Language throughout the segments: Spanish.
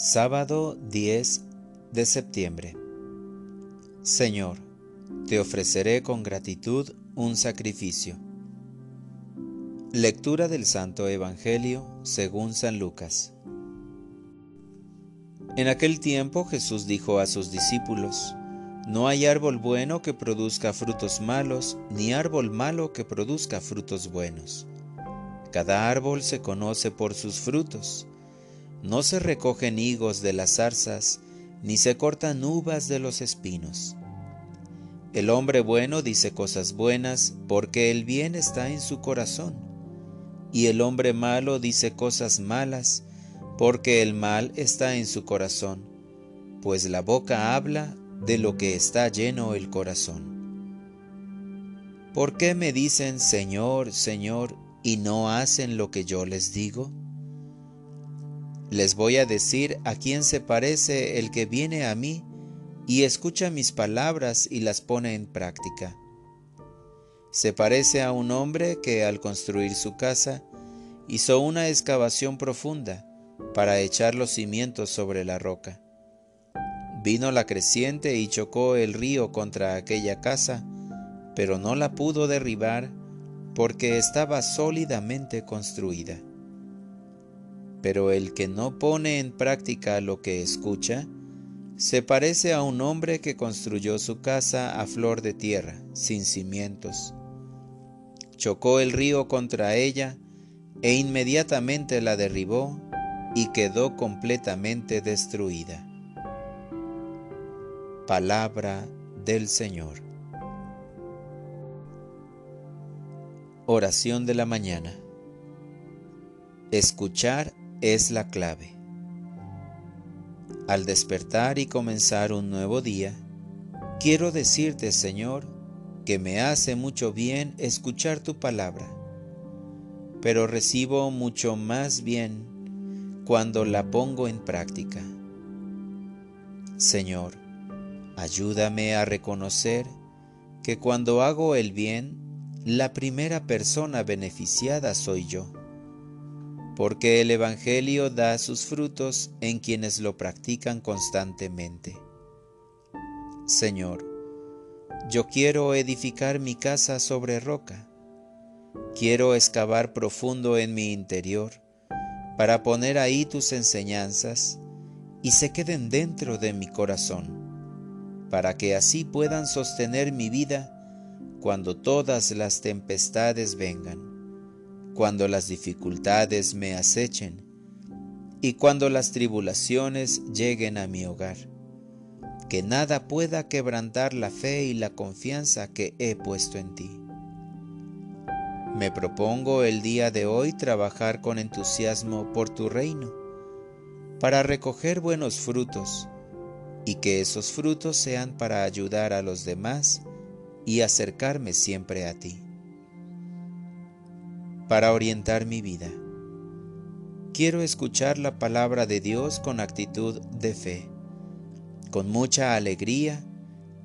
Sábado 10 de septiembre. Señor, te ofreceré con gratitud un sacrificio. Lectura del Santo Evangelio según San Lucas. En aquel tiempo Jesús dijo a sus discípulos, No hay árbol bueno que produzca frutos malos, ni árbol malo que produzca frutos buenos. Cada árbol se conoce por sus frutos. No se recogen higos de las zarzas, ni se cortan uvas de los espinos. El hombre bueno dice cosas buenas porque el bien está en su corazón, y el hombre malo dice cosas malas porque el mal está en su corazón, pues la boca habla de lo que está lleno el corazón. ¿Por qué me dicen Señor, Señor, y no hacen lo que yo les digo? Les voy a decir a quién se parece el que viene a mí y escucha mis palabras y las pone en práctica. Se parece a un hombre que al construir su casa hizo una excavación profunda para echar los cimientos sobre la roca. Vino la creciente y chocó el río contra aquella casa, pero no la pudo derribar porque estaba sólidamente construida. Pero el que no pone en práctica lo que escucha, se parece a un hombre que construyó su casa a flor de tierra, sin cimientos. Chocó el río contra ella e inmediatamente la derribó y quedó completamente destruida. Palabra del Señor. Oración de la mañana. Escuchar es la clave. Al despertar y comenzar un nuevo día, quiero decirte, Señor, que me hace mucho bien escuchar tu palabra, pero recibo mucho más bien cuando la pongo en práctica. Señor, ayúdame a reconocer que cuando hago el bien, la primera persona beneficiada soy yo porque el Evangelio da sus frutos en quienes lo practican constantemente. Señor, yo quiero edificar mi casa sobre roca. Quiero excavar profundo en mi interior para poner ahí tus enseñanzas y se queden dentro de mi corazón, para que así puedan sostener mi vida cuando todas las tempestades vengan cuando las dificultades me acechen y cuando las tribulaciones lleguen a mi hogar. Que nada pueda quebrantar la fe y la confianza que he puesto en ti. Me propongo el día de hoy trabajar con entusiasmo por tu reino, para recoger buenos frutos, y que esos frutos sean para ayudar a los demás y acercarme siempre a ti para orientar mi vida. Quiero escuchar la palabra de Dios con actitud de fe, con mucha alegría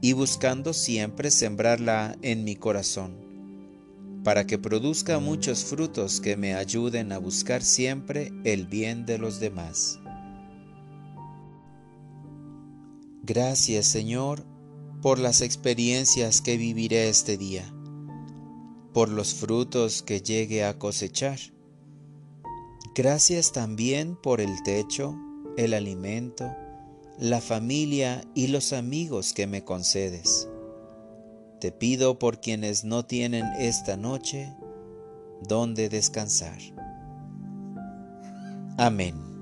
y buscando siempre sembrarla en mi corazón, para que produzca muchos frutos que me ayuden a buscar siempre el bien de los demás. Gracias Señor por las experiencias que viviré este día por los frutos que llegue a cosechar. Gracias también por el techo, el alimento, la familia y los amigos que me concedes. Te pido por quienes no tienen esta noche donde descansar. Amén.